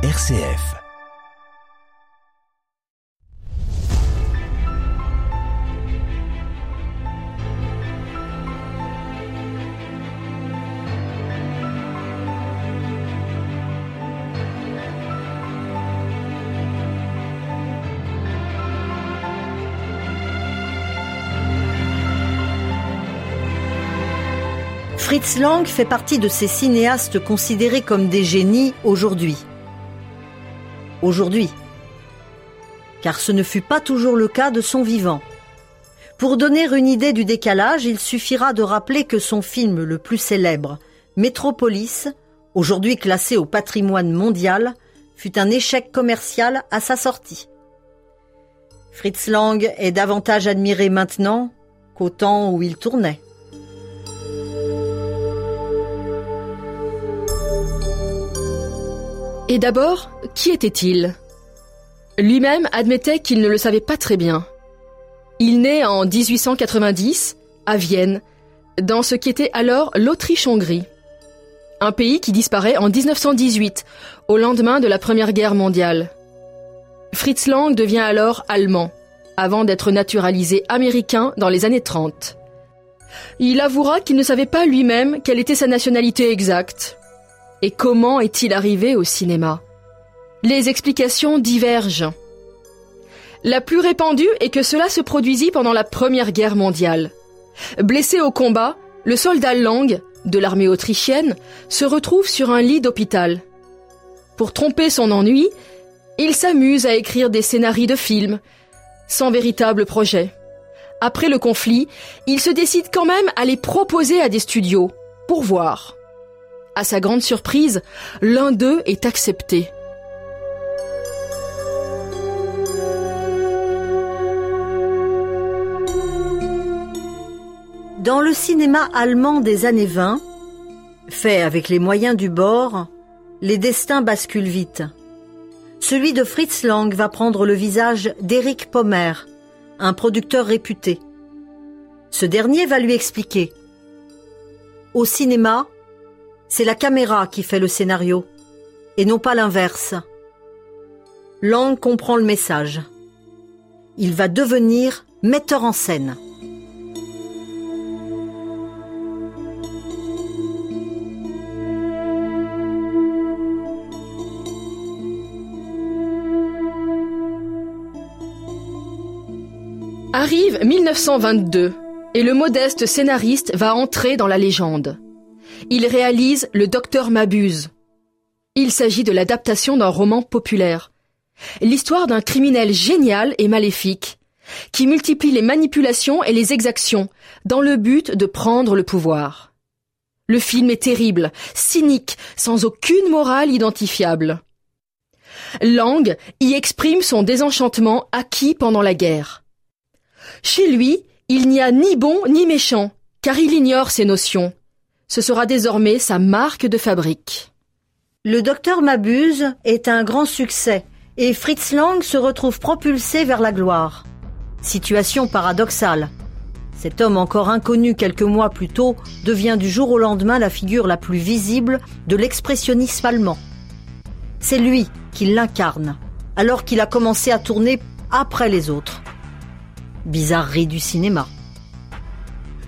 RCF. Fritz Lang fait partie de ces cinéastes considérés comme des génies aujourd'hui. Aujourd'hui. Car ce ne fut pas toujours le cas de son vivant. Pour donner une idée du décalage, il suffira de rappeler que son film le plus célèbre, Métropolis, aujourd'hui classé au patrimoine mondial, fut un échec commercial à sa sortie. Fritz Lang est davantage admiré maintenant qu'au temps où il tournait. Et d'abord, qui était-il? Lui-même admettait qu'il ne le savait pas très bien. Il naît en 1890 à Vienne, dans ce qui était alors l'Autriche-Hongrie. Un pays qui disparaît en 1918, au lendemain de la Première Guerre mondiale. Fritz Lang devient alors allemand, avant d'être naturalisé américain dans les années 30. Il avouera qu'il ne savait pas lui-même quelle était sa nationalité exacte. Et comment est-il arrivé au cinéma? Les explications divergent. La plus répandue est que cela se produisit pendant la Première Guerre mondiale. Blessé au combat, le soldat Lang, de l'armée autrichienne, se retrouve sur un lit d'hôpital. Pour tromper son ennui, il s'amuse à écrire des scénarios de films, sans véritable projet. Après le conflit, il se décide quand même à les proposer à des studios, pour voir. À sa grande surprise, l'un d'eux est accepté. Dans le cinéma allemand des années 20, fait avec les moyens du bord, les destins basculent vite. Celui de Fritz Lang va prendre le visage d'Eric Pommer, un producteur réputé. Ce dernier va lui expliquer. Au cinéma, c'est la caméra qui fait le scénario, et non pas l'inverse. Lang comprend le message. Il va devenir metteur en scène. Arrive 1922 et le modeste scénariste va entrer dans la légende il réalise Le Docteur Mabuse. Il s'agit de l'adaptation d'un roman populaire. L'histoire d'un criminel génial et maléfique, qui multiplie les manipulations et les exactions dans le but de prendre le pouvoir. Le film est terrible, cynique, sans aucune morale identifiable. Lang y exprime son désenchantement acquis pendant la guerre. Chez lui, il n'y a ni bon ni méchant, car il ignore ces notions. Ce sera désormais sa marque de fabrique. Le docteur Mabuse est un grand succès et Fritz Lang se retrouve propulsé vers la gloire. Situation paradoxale. Cet homme encore inconnu quelques mois plus tôt devient du jour au lendemain la figure la plus visible de l'expressionnisme allemand. C'est lui qui l'incarne, alors qu'il a commencé à tourner après les autres. Bizarrerie du cinéma.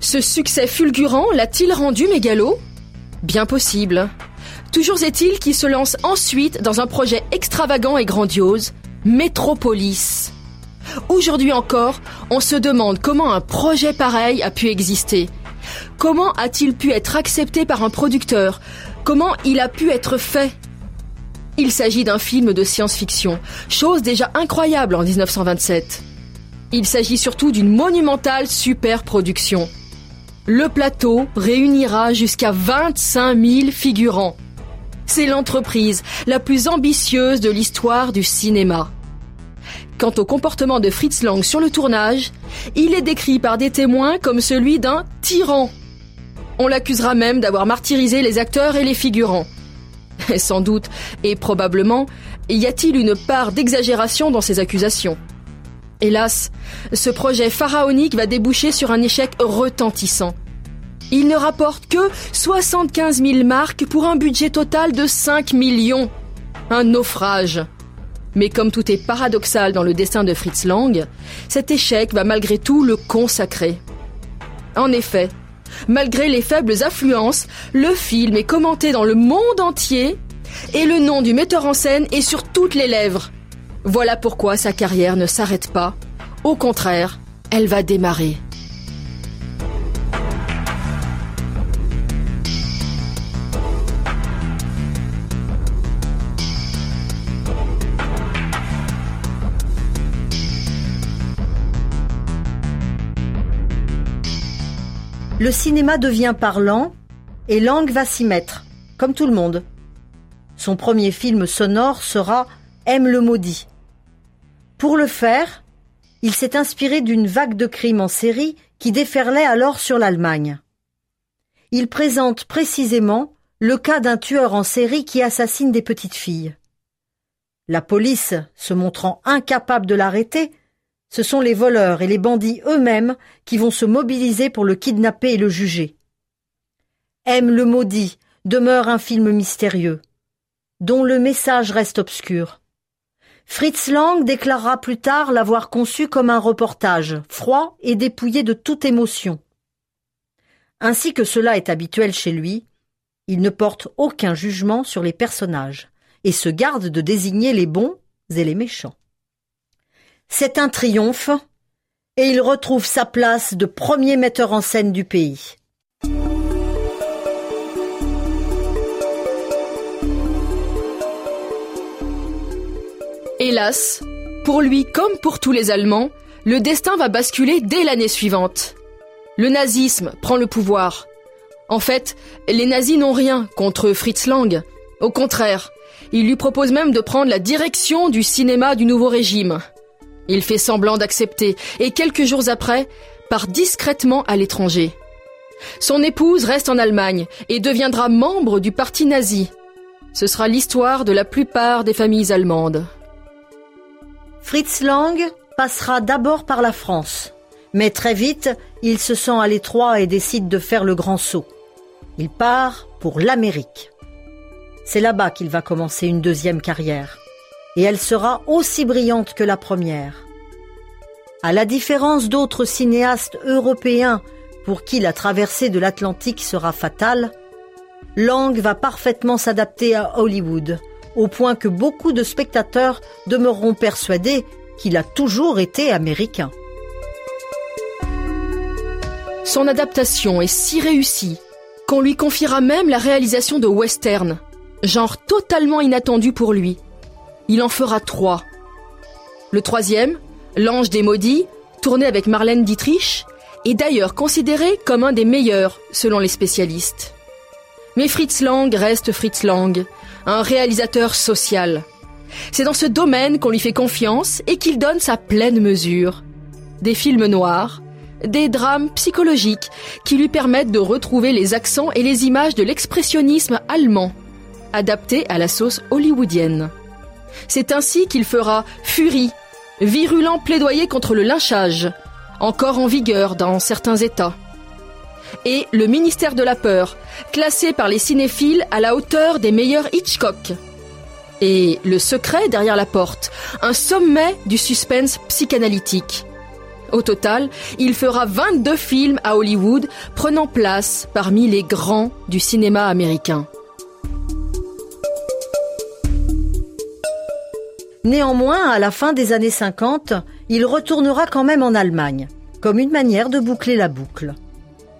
Ce succès fulgurant l'a-t-il rendu mégalo? Bien possible. Toujours est-il qu'il se lance ensuite dans un projet extravagant et grandiose, Métropolis. Aujourd'hui encore, on se demande comment un projet pareil a pu exister. Comment a-t-il pu être accepté par un producteur? Comment il a pu être fait? Il s'agit d'un film de science-fiction, chose déjà incroyable en 1927. Il s'agit surtout d'une monumentale super production le plateau réunira jusqu'à 25 000 figurants. C'est l'entreprise la plus ambitieuse de l'histoire du cinéma. Quant au comportement de Fritz Lang sur le tournage, il est décrit par des témoins comme celui d'un tyran. On l'accusera même d'avoir martyrisé les acteurs et les figurants. sans doute, et probablement, y a-t-il une part d'exagération dans ces accusations? Hélas, ce projet pharaonique va déboucher sur un échec retentissant. Il ne rapporte que 75 000 marques pour un budget total de 5 millions. un naufrage. Mais comme tout est paradoxal dans le destin de Fritz Lang, cet échec va malgré tout le consacrer. En effet, malgré les faibles affluences, le film est commenté dans le monde entier et le nom du metteur en scène est sur toutes les lèvres. Voilà pourquoi sa carrière ne s'arrête pas. Au contraire, elle va démarrer. Le cinéma devient parlant et Lang va s'y mettre, comme tout le monde. Son premier film sonore sera Aime le maudit. Pour le faire, il s'est inspiré d'une vague de crimes en série qui déferlait alors sur l'Allemagne. Il présente précisément le cas d'un tueur en série qui assassine des petites filles. La police, se montrant incapable de l'arrêter, ce sont les voleurs et les bandits eux-mêmes qui vont se mobiliser pour le kidnapper et le juger. Aime le maudit demeure un film mystérieux, dont le message reste obscur. Fritz Lang déclarera plus tard l'avoir conçu comme un reportage, froid et dépouillé de toute émotion. Ainsi que cela est habituel chez lui, il ne porte aucun jugement sur les personnages et se garde de désigner les bons et les méchants. C'est un triomphe et il retrouve sa place de premier metteur en scène du pays. Hélas, pour lui comme pour tous les Allemands, le destin va basculer dès l'année suivante. Le nazisme prend le pouvoir. En fait, les nazis n'ont rien contre Fritz Lang. Au contraire, ils lui proposent même de prendre la direction du cinéma du nouveau régime. Il fait semblant d'accepter et quelques jours après part discrètement à l'étranger. Son épouse reste en Allemagne et deviendra membre du parti nazi. Ce sera l'histoire de la plupart des familles allemandes. Fritz Lang passera d'abord par la France, mais très vite, il se sent à l'étroit et décide de faire le grand saut. Il part pour l'Amérique. C'est là-bas qu'il va commencer une deuxième carrière et elle sera aussi brillante que la première. À la différence d'autres cinéastes européens pour qui la traversée de l'Atlantique sera fatale, Lang va parfaitement s'adapter à Hollywood, au point que beaucoup de spectateurs demeureront persuadés qu'il a toujours été américain. Son adaptation est si réussie qu'on lui confiera même la réalisation de western, genre totalement inattendu pour lui. Il en fera trois. Le troisième, L'Ange des Maudits, tourné avec Marlène Dietrich, est d'ailleurs considéré comme un des meilleurs selon les spécialistes. Mais Fritz Lang reste Fritz Lang, un réalisateur social. C'est dans ce domaine qu'on lui fait confiance et qu'il donne sa pleine mesure. Des films noirs, des drames psychologiques qui lui permettent de retrouver les accents et les images de l'expressionnisme allemand, adaptés à la sauce hollywoodienne. C'est ainsi qu'il fera Fury, virulent plaidoyer contre le lynchage, encore en vigueur dans certains États. Et le ministère de la peur, classé par les cinéphiles à la hauteur des meilleurs Hitchcock. Et le secret derrière la porte, un sommet du suspense psychanalytique. Au total, il fera 22 films à Hollywood, prenant place parmi les grands du cinéma américain. Néanmoins, à la fin des années 50, il retournera quand même en Allemagne, comme une manière de boucler la boucle.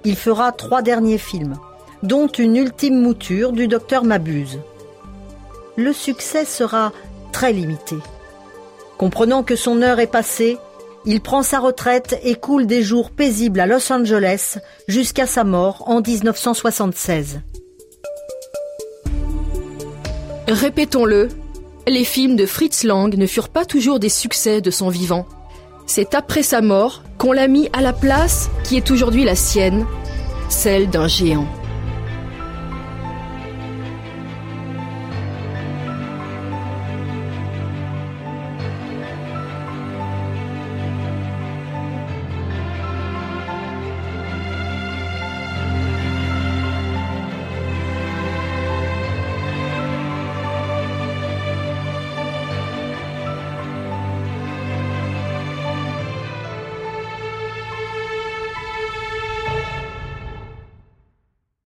Il fera trois derniers films, dont une ultime mouture du docteur Mabuse. Le succès sera très limité. Comprenant que son heure est passée, il prend sa retraite et coule des jours paisibles à Los Angeles jusqu'à sa mort en 1976. Répétons-le, les films de Fritz Lang ne furent pas toujours des succès de son vivant. C'est après sa mort qu'on l'a mis à la place qui est aujourd'hui la sienne, celle d'un géant.